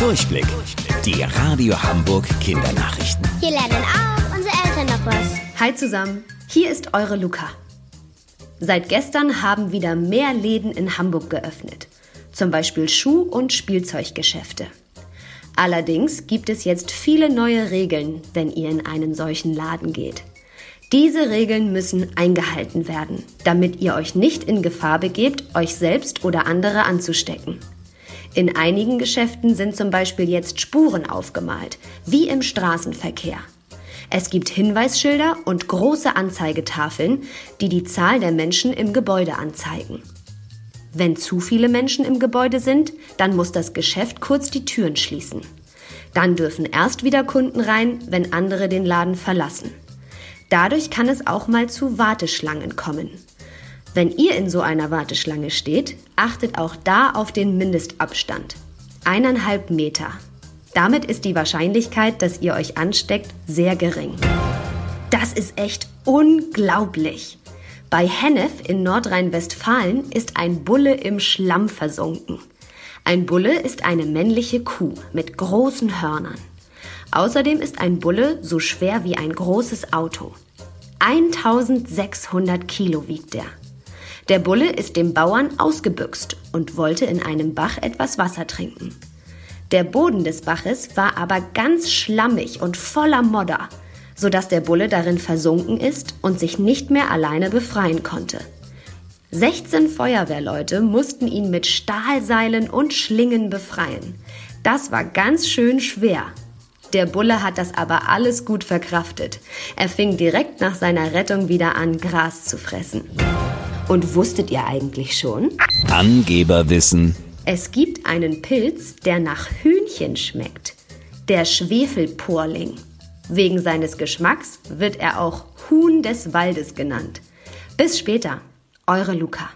Durchblick. Die Radio Hamburg Kindernachrichten. Hier lernen auch unsere Eltern noch was. Hi zusammen, hier ist eure Luca. Seit gestern haben wieder mehr Läden in Hamburg geöffnet. Zum Beispiel Schuh- und Spielzeuggeschäfte. Allerdings gibt es jetzt viele neue Regeln, wenn ihr in einen solchen Laden geht. Diese Regeln müssen eingehalten werden, damit ihr euch nicht in Gefahr begebt, euch selbst oder andere anzustecken. In einigen Geschäften sind zum Beispiel jetzt Spuren aufgemalt, wie im Straßenverkehr. Es gibt Hinweisschilder und große Anzeigetafeln, die die Zahl der Menschen im Gebäude anzeigen. Wenn zu viele Menschen im Gebäude sind, dann muss das Geschäft kurz die Türen schließen. Dann dürfen erst wieder Kunden rein, wenn andere den Laden verlassen. Dadurch kann es auch mal zu Warteschlangen kommen. Wenn ihr in so einer Warteschlange steht, achtet auch da auf den Mindestabstand. Eineinhalb Meter. Damit ist die Wahrscheinlichkeit, dass ihr euch ansteckt, sehr gering. Das ist echt unglaublich. Bei Hennef in Nordrhein-Westfalen ist ein Bulle im Schlamm versunken. Ein Bulle ist eine männliche Kuh mit großen Hörnern. Außerdem ist ein Bulle so schwer wie ein großes Auto. 1600 Kilo wiegt er. Der Bulle ist dem Bauern ausgebüxt und wollte in einem Bach etwas Wasser trinken. Der Boden des Baches war aber ganz schlammig und voller Modder, sodass der Bulle darin versunken ist und sich nicht mehr alleine befreien konnte. 16 Feuerwehrleute mussten ihn mit Stahlseilen und Schlingen befreien. Das war ganz schön schwer, der Bulle hat das aber alles gut verkraftet. Er fing direkt nach seiner Rettung wieder an, Gras zu fressen. Und wusstet ihr eigentlich schon? Angeberwissen. Es gibt einen Pilz, der nach Hühnchen schmeckt. Der Schwefelporling. Wegen seines Geschmacks wird er auch Huhn des Waldes genannt. Bis später, eure Luca.